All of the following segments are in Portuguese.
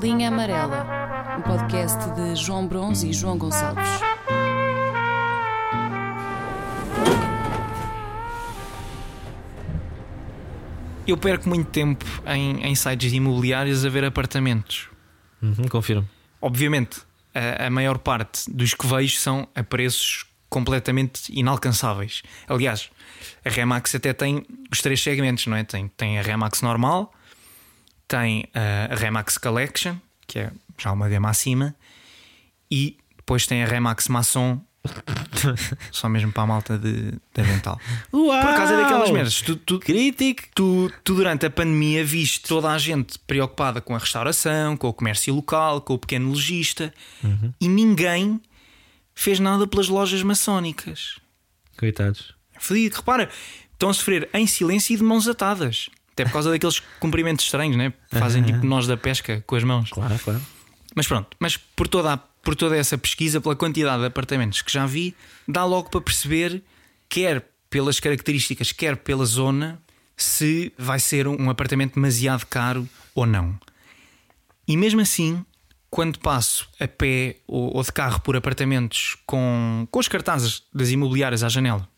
Linha Amarela, um podcast de João Bronze e João Gonçalves. Eu perco muito tempo em, em sites imobiliários a ver apartamentos. Uhum, confirmo. Obviamente, a, a maior parte dos que vejo são a preços completamente inalcançáveis. Aliás, a Remax até tem os três segmentos, não é? Tem, tem a Remax normal, tem a, Remax Collection, que é já uma gama acima, e depois tem a Remax Maçon, só mesmo para a malta de, de avental. Uau! Por causa daquelas merdas. Tu, tu, tu, tu, durante a pandemia, viste toda a gente preocupada com a restauração, com o comércio local, com o pequeno lojista e ninguém fez nada pelas lojas maçónicas. Coitados. Fodido. Repara, estão a sofrer em silêncio e de mãos atadas. Até por causa daqueles cumprimentos estranhos, né? Fazem tipo nós da pesca com as mãos. Claro, claro. Mas pronto, mas por toda, a- por toda essa pesquisa, pela quantidade de apartamentos que já vi, dá logo para perceber, quer pelas características, quer pela zona, se vai ser um apartamento demasiado caro ou não. E mesmo assim, quando passo a pé ou, ou de carro por apartamentos com, com os cartazes das imobiliárias à janela,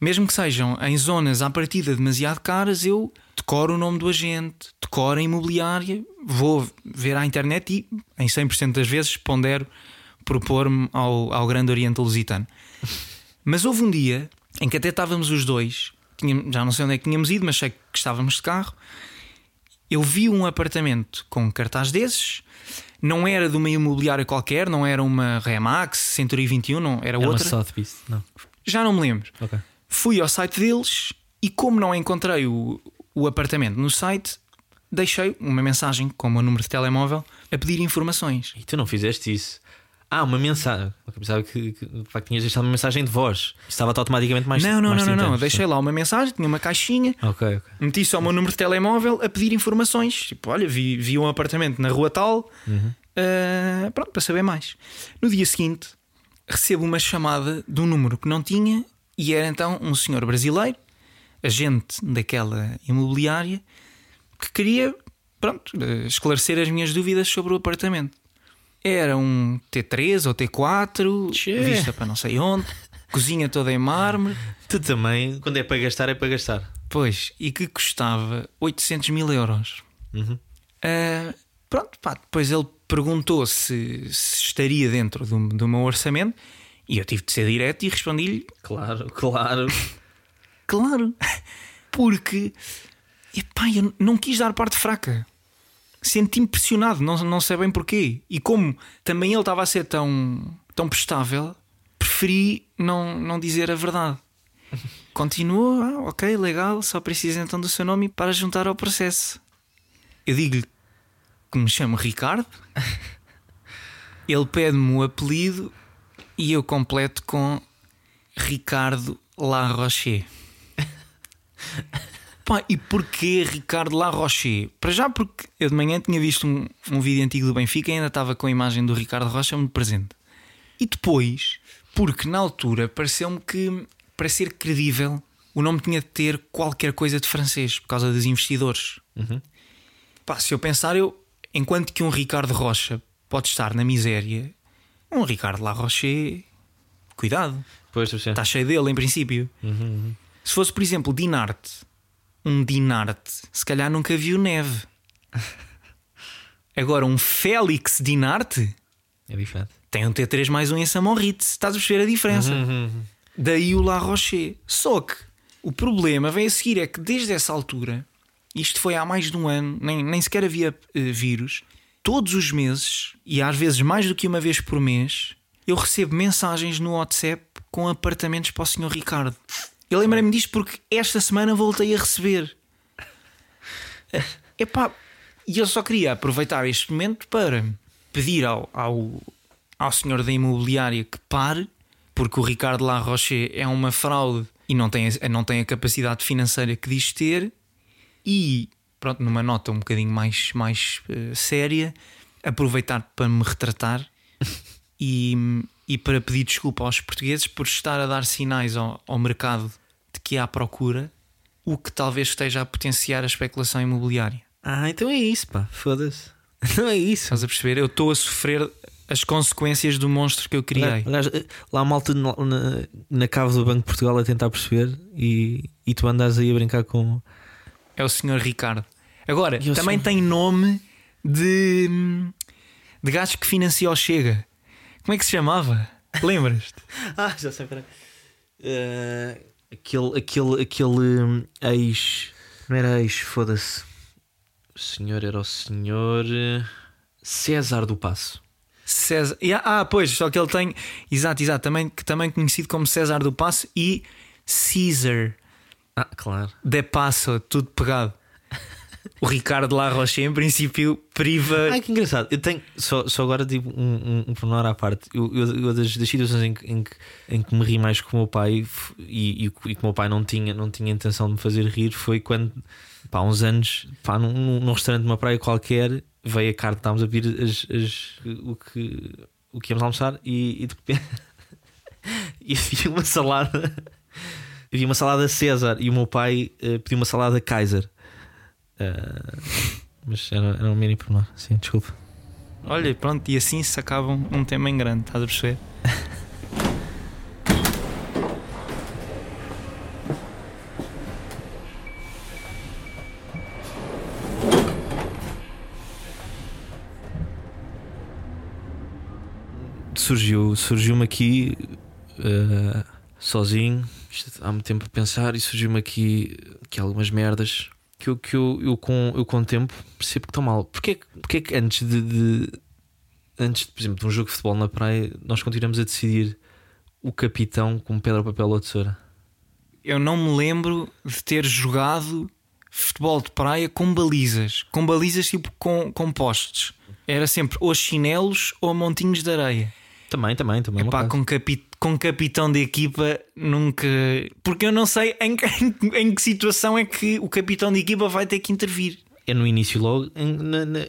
mesmo que sejam em zonas à partida demasiado caras, eu decoro o nome do agente, decoro a imobiliária, vou ver à internet e, em 100% das vezes, pondero propor-me ao, ao Grande Oriente Lusitano. Mas houve um dia em que até estávamos os dois, tínhamos- já não sei onde é que tínhamos ido, mas sei que estávamos de carro. Eu vi um apartamento com um cartaz desses, não era de uma imobiliária qualquer, não era uma Remax, Century 21, não, era Era uma outra. Sotheby's. Não. Já não me lembro. Ok. Fui ao site deles e, como não encontrei o, o apartamento no site, deixei uma mensagem com o meu número de telemóvel a pedir informações. E tu não fizeste isso? Ah, uma mensagem. Eu pensava que, que, de facto tinhas deixado uma mensagem de voz. Estava automaticamente mais não, não, mais não, não, não. Deixei lá uma mensagem, tinha uma caixinha, Ok, ok. meti só o meu número de telemóvel a pedir informações. Tipo, olha, vi, vi um apartamento na rua tal, ah, pronto, para saber mais. No dia seguinte, recebo uma chamada de um número que não tinha e era então um senhor brasileiro, agente daquela imobiliária, que queria, pronto, esclarecer as minhas dúvidas sobre o apartamento. Era um T3 ou T4, Tchê. vista para não sei onde, cozinha toda em mármore. Tu também, quando é para gastar, é para gastar. Pois, e que custava 800 mil euros. Uhum. Ah, pronto, pá, depois ele perguntou se, se estaria dentro do, do meu orçamento e eu tive de ser direto e respondi-lhe: Claro, claro. claro, porque epá, eu não quis dar parte fraca. Senti-me pressionado, não, não sei bem porquê. E como também ele estava a ser tão, tão prestável, preferi não, não dizer a verdade. Continua, ah, ok, legal, só precisa então do seu nome para juntar ao processo. Eu digo-lhe que me chamo Ricardo, ele pede-me o apelido e eu completo com Ricardo La Rocher. Pá, e porquê Ricardo La Rocher? Para já, porque eu de manhã tinha visto um, um vídeo antigo do Benfica e ainda estava com a imagem do Ricardo Rocha muito presente. E depois, porque na altura pareceu-me que, para ser credível, o nome tinha de ter qualquer coisa de francês por causa dos investidores. Pá, se eu pensar, eu, enquanto que um Ricardo Rocha pode estar na miséria, um Ricardo La Rocher, cuidado, Pois, está cheio dele em princípio. Se fosse, por exemplo, Dinarte, um Dinarte, se calhar nunca viu neve. Agora, um Félix Dinarte É diferente. tem um T3 mais um em Samoritz. Estás a perceber a diferença? Daí o La Rocher. Só que o problema vem a seguir: é que desde essa altura, isto foi há mais de um ano, nem, nem sequer havia eh, vírus, todos os meses, e às vezes mais do que uma vez por mês, eu recebo mensagens no WhatsApp com apartamentos para o Sr. Ricardo. Eu lembrei-me disto porque esta semana voltei a receber. Epá, e eu só queria aproveitar este momento para pedir ao, ao, ao senhor da imobiliária que pare, porque o Ricardo La é uma fraude e não tem, não tem a capacidade financeira que diz ter. E, pronto, numa nota um bocadinho mais, mais eh, séria, aproveitar para me retratar e, e para pedir desculpa aos portugueses por estar a dar sinais ao, ao mercado de que há procura, o que talvez esteja a potenciar a especulação imobiliária. Ah, então é isso, pá. Foda-se. Não é isso. Estás a perceber? Eu estou a sofrer as consequências do monstro que eu criei. Aliás, lá a malta na, na, na cave do Banco de Portugal a tentar perceber e, e tu andas aí a brincar com. É o senhor Ricardo. Agora, também sou- tem nome de, de gajo que financia o Chega. Como é que se chamava? Lembras-te? Ah, já sei, peraí. Eh, aquele, aquele, aquele hum, ex. Não era ex, foda-se. O senhor era o senhor eh, César do Passo. César. Ah, pois, só que ele tem. Exato, exato. Também, também conhecido como César do Passo e Caesar Ah, claro. de Passo, tudo pegado. O Ricardo La Roche, em princípio, priva. Ai, que engraçado. Eu tenho só, só agora tipo, um, um, um pormenor à parte. Eu, eu, eu das, das situações em que, em, que, em que me ri mais com o meu pai e, e, e que o meu pai não tinha, não tinha intenção de me fazer rir foi quando, pá, há uns anos, pá, num, num- num restaurante de uma praia qualquer, veio a carta, estávamos a pedir as, as- o, que, o que íamos almoçar e, e de repente e havia uma salada. Havia uma salada César e o meu pai eh, pediu uma salada Kaiser. Eh, mas era, era um mini pormenor, sim, desculpa. Olha, pronto, e assim se acaba um, tema em grande, estás a perceber? Surgiu, surgiu-me aqui eh, sozinho, isto há muito tempo a pensar, e surgiu-me aqui, aqui algumas merdas que eu, que eu, eu, com, eu com o tempo percebo que estão mal. Porquê, porquê que antes de, de- antes, por exemplo, de um jogo de futebol na praia, nós continuamos a decidir o capitão com pedra, papel ou tesoura? Eu não me lembro de ter jogado futebol de praia com balizas, com balizas tipo com, com postes. Era sempre ou chinelos ou montinhos de areia. Também, também, também. é Epá, com, capi com capitão de equipa nunca. Porque eu não sei em, que- em em que situação é que o capitão de equipa vai ter que intervir. É no início logo em- na, na,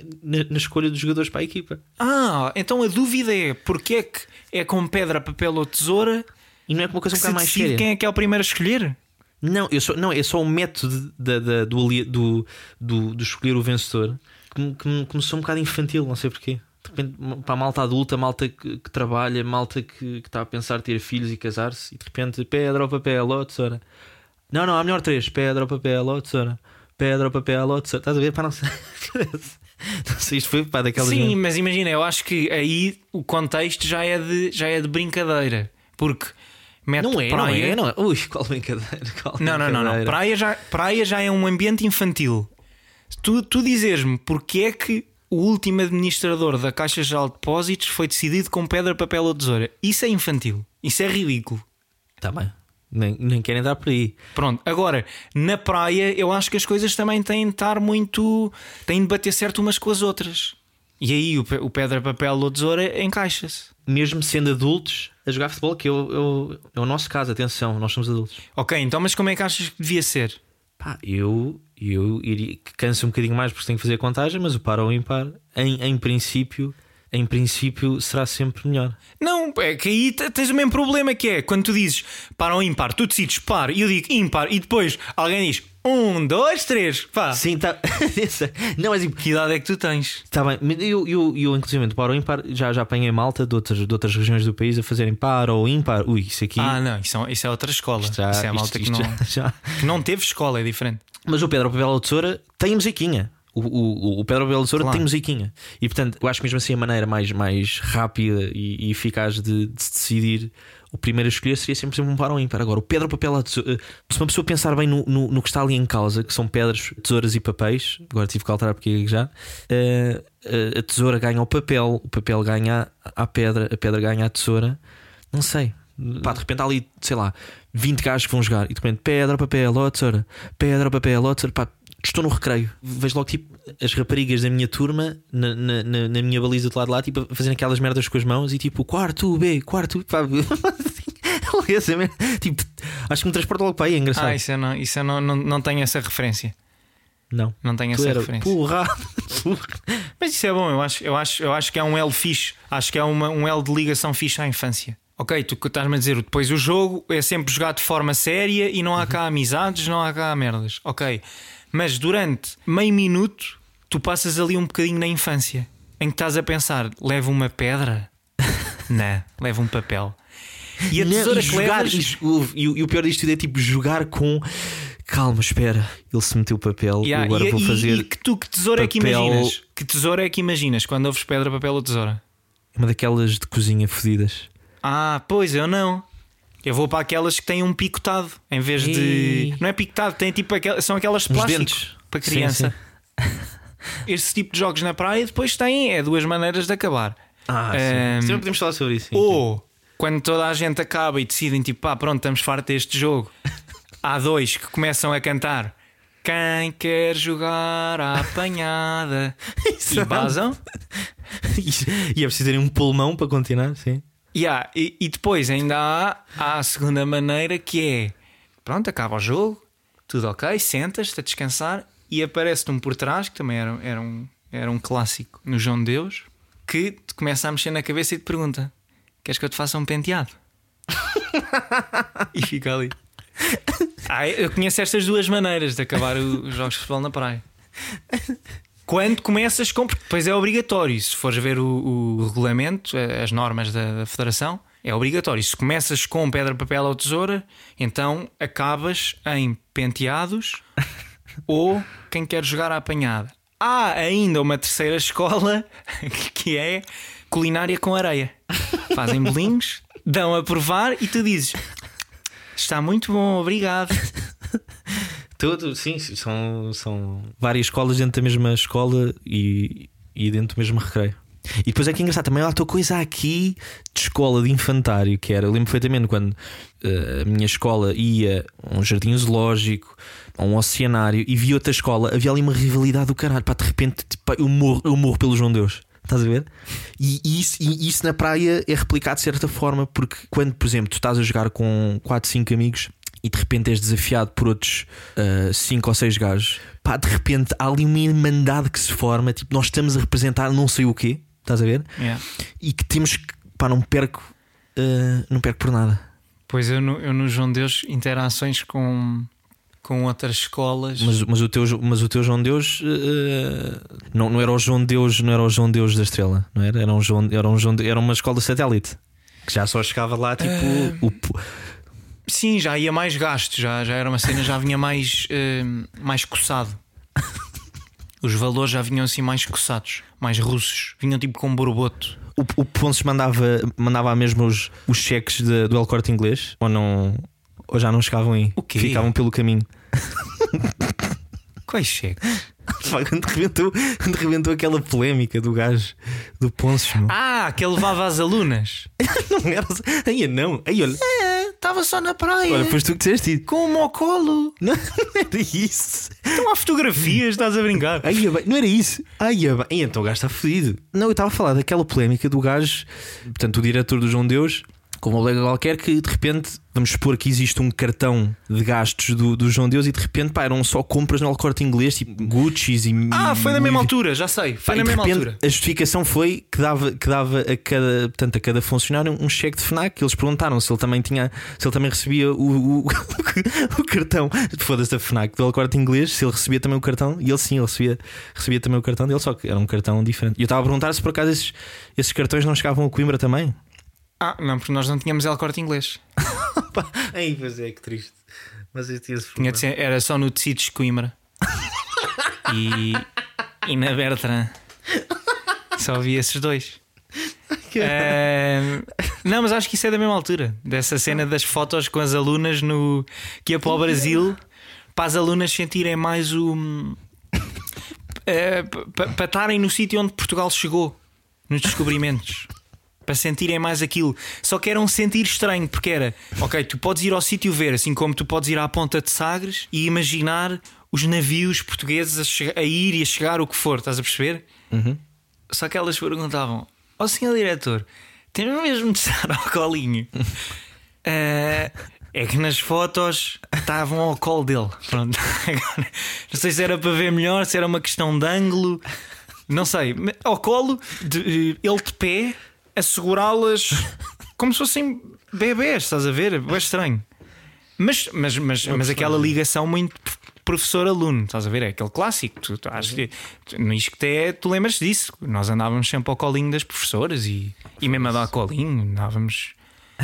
na- escolha dos jogadores para a equipa. Ah, então a dúvida é porque é que é com pedra, papel ou tesoura E não é como uma coisa um que bocado mais séria. quem é que é o primeiro a escolher? Não, eu só, não, é só o método da- do, ali- do, do, do escolher o vencedor que, me- que me começou um bocado infantil, não sei porquê. De repente, para a malta adulta, malta que, que trabalha, malta que, que está a pensar ter filhos e casar-se, e de repente, pedra ou papel ou tesoura. Não, não, há melhor três: pedra ou papel ou tesoura. Pedra ou papel ou tesoura. Estás a ver? Para não sei. não sei, isto foi para daquelas. Sim, mas imagina, eu acho que aí o contexto já é de, já é de brincadeira. Porque mete Não é, não praia. é, não é. Ui, qual brincadeira. Qual Não, não, não, não. brincadeira. Praia já, praia já é um ambiente infantil. Tu, tu dizes-me porque é que o último administrador da Caixa Geral de Depósitos foi decidido com pedra, papel ou tesoura. Isso é infantil. Isso é ridículo. Tá bem. Nem, nem querem dar por aí. Pronto, agora, na praia, eu acho que as coisas também têm de estar muito. têm de bater certo umas com as outras. E aí o, o pedra, papel ou tesoura encaixa-se. mesmo sendo adultos, a jogar futebol, que eu, eu- é o nosso caso, atenção, nós somos adultos. Ok, então, mas como é que achas que devia ser? Pá, eu, eu iria, que cansa um bocadinho mais porque tenho que fazer a contagem, mas o par ou ímpar, em, em princípio, em princípio, será sempre melhor. Não, é que aí te- tens o mesmo problema que é quando tu dizes par ou ímpar, tu decides par e eu digo ímpar e depois alguém diz um, dois, três, pá. Sim, tá. Não, mas Que idade é que tu tens? Está bem, eu, eu, eu inclusive, par ou ímpar, já, já apanhei malta de outras, de outras regiões do país a fazerem par ou ímpar. Ui, isso aqui. Ah, não, isso é, isso é outra escola. já, isso é a isto- malta que, isto não, já- já. que não teve escola, é diferente. Mas o Pedro Papel ou Tesoura tem musiquinha. O, o, o Pedro Tesoura Claro. tem musiquinha. E portanto, eu acho que mesmo assim a maneira mais, mais rápida e, e eficaz de, de se decidir o primeiro a escolher seria sempre um par ou ímpar. Agora, o Pedro Papel ou Tesoura. Se uma pessoa pensar bem no, no, no que está ali em causa, que são pedras, tesouras e papéis, agora tive que alterar porque é já. eh, eh, a tesoura ganha o papel, o papel ganha a, a pedra, a pedra ganha a tesoura. Não sei. Pá, de repente há ali, sei lá, 20 gajos que vão jogar e de repente pedra, papel, ó tesoura, pedra, papel, ó tesoura. Pá, estou no recreio. Vejo logo tipo as raparigas da minha turma na, na, na- na minha baliza do lado de lá, tipo, a fazerem aquelas merdas com as mãos e tipo, quarto B, quarto. Pá, merda. tipo, acho que me transporta logo para aí, é engraçado. Ah, isso eu não, isso eu não, não, não tenho essa referência. Não, Não tenho tu essa referência. porra. Mas isso é bom, eu acho, eu acho, eu acho que é um elo fixe. Acho que é uma, um elo de ligação fixe à infância. Ok, tu estás-me a dizer, depois o jogo é sempre jogado de forma séria e não há cá amizades, não há cá merdas. Ok, mas durante meio minuto tu passas ali um bocadinho na infância em que estás a pensar: leva uma pedra? Não, leva um papel. E a Não, tesoura e que jogar, levas. e, o, e o- e o pior disto é tipo jogar com calma, espera, ele se meteu papel, Yeah, agora e, vou e- fazer e que tu que tesoura é que papel- imaginas? Que tesoura é que imaginas quando ouves pedra, papel ou tesoura? uma daquelas de cozinha fodidas. Ah, pois eu não. Eu vou para aquelas que têm um picotado em vez de. Ih. Não é picotado, tem tipo aquel- são aquelas de Uns plástico dentes. para Sim, criança. Esse tipo de jogos na praia depois tem é duas maneiras de acabar. Ah, Ehm, sim. Sempre podemos falar sobre isso. sim, Ou quando toda a gente acaba e decidem tipo, pá, pronto, estamos fartos deste jogo. Há dois que começam a cantar. Quem quer jogar à apanhada? e sim. e é preciso terem um pulmão para continuar, sim. Yeah, e, e depois ainda há, há a segunda maneira que é pronto, acaba o jogo, tudo ok, sentas-te a descansar e aparece-te um por trás, que também era, era, um, era um clássico no João de Deus, que te começa a mexer na cabeça e te pergunta: Queres que eu te faça um penteado? e fica ali. Ah, eu conheço estas duas maneiras de acabar os jogos de futebol na praia. Quando começas com. Depois é obrigatório. Se fores ver o, o regulamento, as normas da, da Federação, é obrigatório. Se começas com pedra, papel ou tesoura, então acabas em penteados ou quem quer jogar à apanhada. Há ainda uma terceira escola que é culinária com areia. Fazem bolinhos, dão a provar e tu dizes: Está muito bom, obrigado. Tudo, sim, são, são várias escolas dentro da mesma escola e, e dentro do mesmo recreio. E depois é que é engraçado também há a tua coisa aqui de escola de infantário, que era, eu lembro perfeitamente quando eh, a minha escola ia a um jardim zoológico, a um oceanário e vi outra escola, havia ali uma rivalidade do caralho, pá, de repente tipo, eu, morro, eu morro pelo João Deus. Estás a ver? E isso, e isso na praia é replicado de certa forma, porque quando, por exemplo, tu estás a jogar com 4, 5 amigos e de repente és desafiado por outros 5 ou 6 gajos, pá, de repente há ali uma irmandade que se forma, tipo, nós estamos a representar não sei o quê, estás a ver? Yeah. E que temos que, pá, não perco, ah, não perco por nada. Pois eu no, eu no João Deus interações com, com outras escolas. Mas, mas, o, teu, mas o teu João Deus ah, não, não era o João Deus, não era o João Deus da Estrela, não era? Era, um João, era, um João, era uma escola satélite que já só chegava lá, tipo, o, Sim, já ia mais gasto, já, já era uma cena, já vinha mais, eh, mais coçado. Os valores já vinham assim mais coçados, mais russos, vinham tipo com borboto. O, o Ponces mandava, mandava mesmo os, os cheques de- do El Corte Inglês ou não ou já não chegavam aí? O quê? Ficavam pelo caminho. Quais cheques? Quando, rebentou, quando rebentou aquela polémica do gajo do Ponces, meu. Ah, que ele levava as alunas. não era. Aí não, aí olha, Estava só na praia. olha, foste tu que disseste isso. Com o mocolo. Não, não era isso. Estão há fotografias, estás a brincar. Bem, não era isso. Bem, Aí, então o gajo está fodido. Não, eu estava a falar daquela polémica do gajo, portanto, o diretor do João Deus, com uma colega qualquer, que de repente, vamos supor que existe um cartão de gastos do, do João Deus e de repente, pá, eram só compras no El Corte Inglês, tipo Gucci's e. Ah, foi na mesma altura, já sei. Foi Pá, na mesma repente, altura. A justificação foi que dava, que dava a cada, portanto, a cada funcionário um cheque de FNAC. Eles perguntaram se ele também tinha, se ele também recebia o, o, o cartão. Foda-se da FNAC do El Corte Inglês, se ele recebia também o cartão. E ele sim, ele recebia, recebia também o cartão dele, só que era um cartão diferente. E eu estava a perguntar se por acaso esses, esses cartões não chegavam a Coimbra também. Ah, não, porque nós não tínhamos El Corte Inglês. Ai, pois é, que triste. Mas eu tinha esse Tinha ser- era só no Tecidos de Coimbra. e, e na Bertrand. Só havia esses dois. Ahm, não, mas acho que isso é da mesma altura. Dessa cena das fotos com as alunas no que ia para o Brasil para as alunas sentirem mais o. eh, pa- para estarem no sítio onde Portugal chegou nos descobrimentos. Para sentirem mais aquilo. Só que era um sentir estranho, porque era ok, tu podes ir ao sítio ver, assim como tu podes ir à ponta de Sagres e imaginar os navios portugueses a, a ir e a chegar o que for, estás a perceber? Só que elas perguntavam: Ó senhor diretor, temos mesmo de estar ao colinho? "Ah, é que nas fotos estavam ao colo dele. Pronto. Agora, não sei se era para ver melhor, se era uma questão de ângulo, não sei. Ao colo, de- ele de pé, a segurá-las como se fossem bebés, estás a ver? É estranho. Mas, mas, mas, mas aquela ligação muito professor-aluno, estás a ver? É aquele clássico. Tu, tu, acho que, no Isqueté, tu lembras disso? Nós andávamos sempre ao colinho das professoras e, e mesmo a dar colinho, andávamos.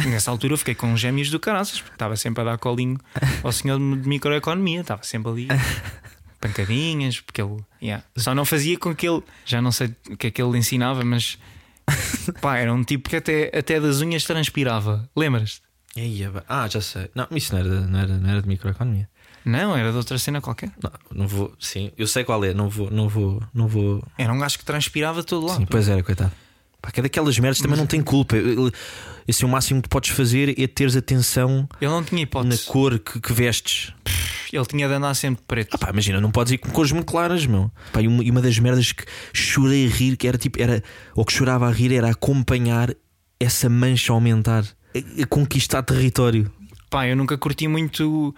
Nessa altura eu fiquei com gêmeos do caraças, porque estava sempre a dar colinho ao senhor de microeconomia, estava sempre ali. Pancadinhas, porque ele yeah. só não fazia com que ele. Já não sei o que é que ele ensinava, mas pá, era um tipo que até, até das unhas transpirava. Lembras-te? Ba- Ah, já sei. Não, isso não era, não era, não era de microeconomia. Não, era de outra cena qualquer. Não, não vou. Sim, eu sei qual é. Não vou. Não vou. Não vou. Era um gajo que transpirava todo lado. Sim, pois era, coitado. Pá, que é daquelas merdas também não tem culpa. Ele- Assim, o máximo que podes fazer é teres atenção Ele não tinha na cor que, que vestes. Ele tinha de andar sempre preto. Ah, pá, imagina, não podes ir com cores muito claras, meu. Pá, e, uma, e uma das merdas que chorei a rir, que era tipo, era, ou que chorava a rir, era acompanhar essa mancha aumentar, a, a conquistar território. Pá, eu nunca curti muito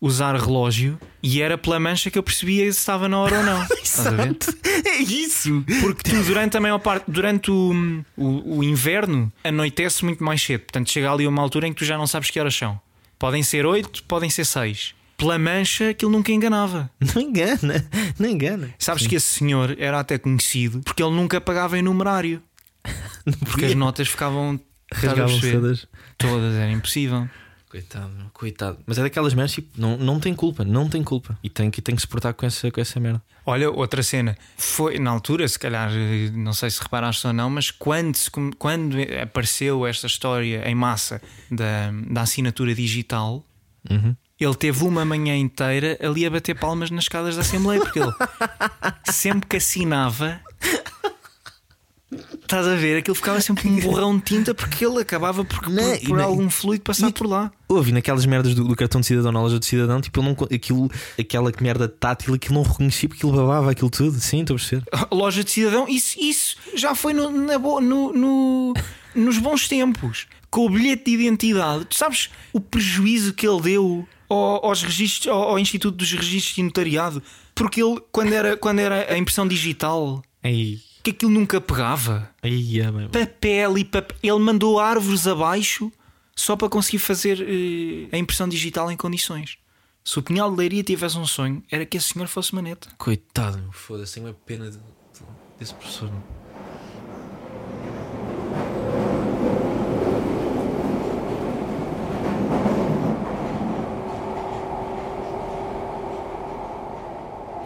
usar relógio e era pela mancha que eu percebia se estava na hora ou não. Ver? É isso! Porque tu, durante a maior parte, durante o, o, o inverno, anoitece muito mais cedo. Portanto, chega ali uma altura em que tu já não sabes que horas são. Podem ser 8, podem ser 6. Pela mancha, aquilo nunca enganava. Não engana, não engana. Sabes que esse senhor era até conhecido porque ele nunca pagava em numerário. Porque as notas ficavam rasgavam todas. todas, era impossível. Coitado, coitado. Mas é daquelas merdas, tipo, não, não tem culpa, não tem culpa. E tem que, tem que se portar com essa, com essa merda. Olha, outra cena. Foi na altura, se calhar, não sei se reparaste ou não, mas quando, quando apareceu esta história em massa da, da assinatura digital, Uhum. Ele teve uma manhã inteira ali a bater palmas nas escadas da Assembleia, porque ele sempre que assinava. Estás a ver? Aquilo ficava sempre um borrão de tinta porque ele acabava por, por- Não, por não- algum fluido passar e- por lá. Houve naquelas merdas do, do cartão de cidadão na loja de cidadão, tipo, não, aquilo, aquela merda tátil, aquilo não reconhecia porque ele babava aquilo tudo. Sim, estou a perceber. Loja de cidadão, isso, isso já foi no, na no- no- nos bons tempos. Com o bilhete de identidade, tu sabes o prejuízo que ele deu ao, aos registros, ao, ao Instituto dos Registros de Notariado, porque ele, quando era, quando era a impressão digital, Ei, que aquilo nunca pegava. ei, é. Papel e papel. Ele mandou árvores abaixo só para conseguir fazer eh, a impressão digital em condições. Se o Pinhal de Leiria tivesse um sonho, era que esse senhor fosse maneta. Coitado, meu, foda-se, tenho uma pena de- de- desse professor. meu.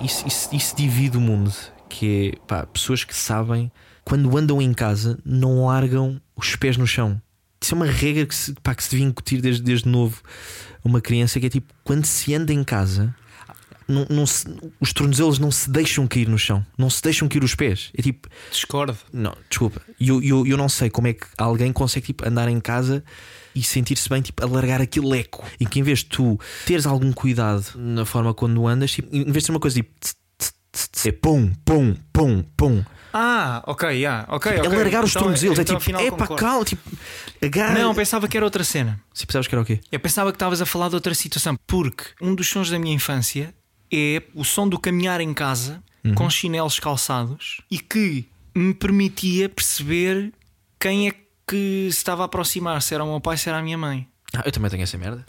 Isso, isso, isso divide o mundo. Que é pá, pessoas que sabem quando andam em casa não largam os pés no chão. Isso é uma regra que se, pá, que se devia incutir desde, desde novo uma criança que é tipo quando se anda em casa não, não se- os tornozelos não se deixam cair no chão, não se deixam cair os pés. É tipo, Discordo. não, desculpa, eu, eu, eu não sei como é que alguém consegue tipo, andar em casa e sentir-se bem, tipo, alargar aquele eco. E que em vez de tu teres algum cuidado na forma quando andas, tipo, em vez de ser uma coisa tipo, é pum, pum, pum, pum, Ah, ok, yeah, ok. ok. alargar os Então- tornozelos, então, é tipo, é para cá, tipo, agarra. Não, pensava que era outra cena. Se pensavas que era o quê? Eu pensava que estavas a falar de outra situação, porque um dos sons da minha infância é o som do caminhar em casa com chinelos calçados e que me permitia perceber quem é que se estava a aproximar, se era o meu pai, se era a minha mãe. Ah, eu também tenho essa merda.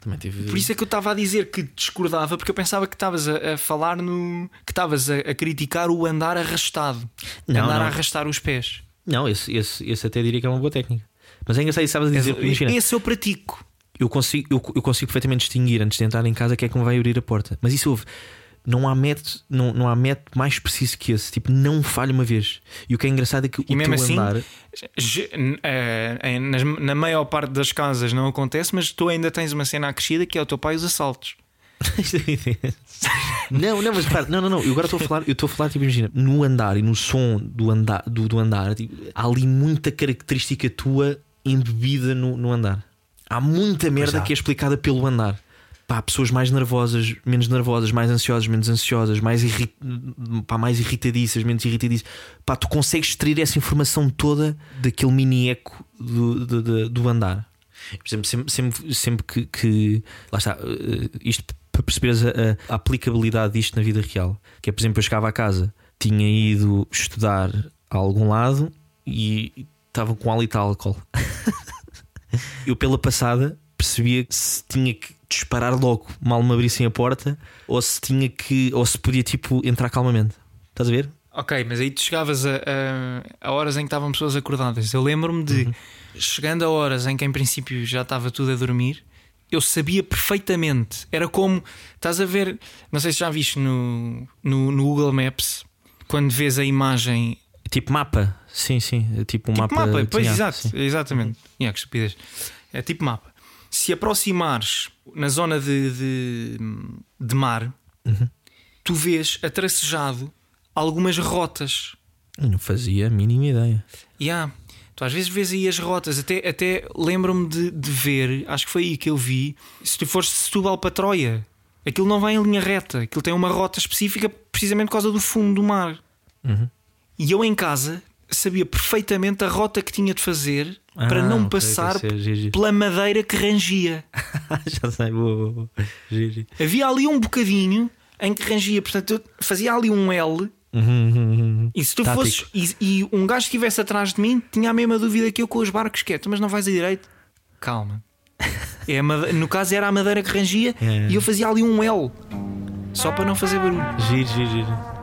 Também tive. Por isso é que eu estava a dizer que discordava, porque eu pensava que estavas a, a falar no. que estavas a, a criticar o andar arrastado. Não, andar não. a arrastar os pés. Não, esse, esse, esse até diria que é uma boa técnica. Mas engraçado isso, sabes a dizer, imagina, Esse eu pratico. Eu consigo, eu, eu consigo perfeitamente distinguir antes de entrar em casa quem é que me vai abrir a porta. Mas isso houve. Não há método, não, não há método mais preciso que esse. Tipo, não falha uma vez. E o que é engraçado é que o E mesmo teu assim, andar. eh, na maior parte das casas não acontece, mas tu ainda tens uma cena acrescida que é o teu pai e os assaltos. não, não, mas repara, não, não, não. Eu agora estou a falar, eu estou a falar, tipo, imagina, no andar e no som do andar, do, do andar, tipo, há ali muita característica tua embebida no, no andar. Há muita merda que é explicada pelo andar. Pá, pessoas mais nervosas, menos nervosas, mais ansiosas, menos ansiosas, mais, irri... pá, mais irritadiças, menos irritadiças. Pá, tu consegues extrair essa informação toda daquele mini eco do, do, do- do andar. Por exemplo, sempre, sempre, sempre que, que- Lá está, eh, isto para perceberes a, a- a aplicabilidade disto na vida real. Que é, por exemplo, eu chegava a casa, tinha ido estudar a algum lado e estava com hálito a álcool. eu, pela passada, percebia que se tinha que disparar logo, mal me abrissem a porta, ou se tinha que, ou se podia tipo entrar calmamente. Estás a ver? Ok, mas aí tu chegavas a, a, a horas em que estavam pessoas acordadas. Eu lembro-me de, Uhum. chegando a horas em que em princípio já estava tudo a dormir, eu sabia perfeitamente. Era como, estás a ver, não sei se já viste no, no, no Google Maps, quando vês a imagem. Tipo mapa. Sim, sim. é Tipo um Tipo mapa. mapa, pois exato, sim. exatamente. Yeah, que estupidez. É tipo mapa. Se aproximares na zona de, de, de mar, Uhum. tu vês atracejado algumas rotas. Eu Não fazia a mínima ideia. Yeah. Tu às vezes vês aí as rotas, até, até lembro-me de, de ver, acho que foi aí que eu vi. Se tu fores de Setúbal para Troia, aquilo não vai em linha reta, aquilo tem uma rota específica precisamente por causa do fundo do mar. Uhum. E eu em casa sabia perfeitamente a rota que tinha de fazer para Ah, não ok, passar ser, giro. pela madeira que rangia. Já sei, boa, boa, boa. Giro. Havia ali um bocadinho em que rangia, portanto eu fazia ali um L. Uhum, uhum, uhum. E se tu Tático. fosses e, e um gajo estivesse atrás de mim, tinha a mesma dúvida que eu com os barcos quietos, mas não vais a direito. Calma. É a made- No caso era a madeira que rangia É. e eu fazia ali um L só para não fazer barulho. Giro, giro, giro.